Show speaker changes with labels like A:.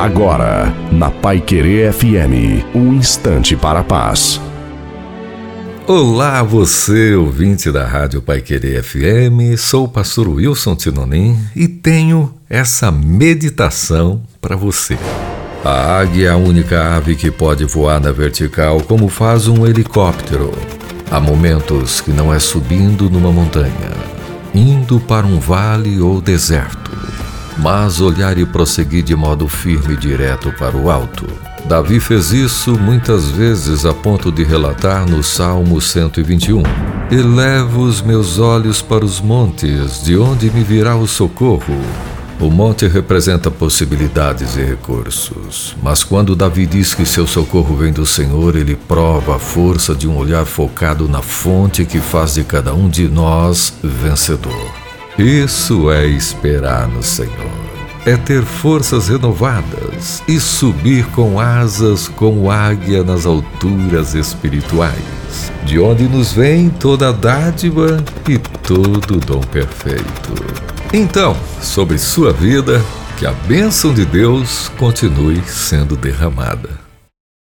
A: Agora, na Pai Querer FM, um instante para a paz.
B: Olá, você, ouvinte da Rádio Pai Querer FM. Sou o pastor Wilson Tinonim e tenho essa meditação para você. A águia é a única ave que pode voar na vertical como faz um helicóptero. Há momentos que não é subindo numa montanha, indo para um vale ou deserto mas olhar e prosseguir de modo firme e direto para o alto. Davi fez isso muitas vezes a ponto de relatar no Salmo 121: Elevo os meus olhos para os montes, de onde me virá o socorro. O monte representa possibilidades e recursos, mas quando Davi diz que seu socorro vem do Senhor, ele prova a força de um olhar focado na fonte que faz de cada um de nós vencedor. Isso é esperar no Senhor. É ter forças renovadas e subir com asas como águia nas alturas espirituais, de onde nos vem toda dádiva e todo dom perfeito. Então, sobre sua vida, que a bênção de Deus continue sendo derramada.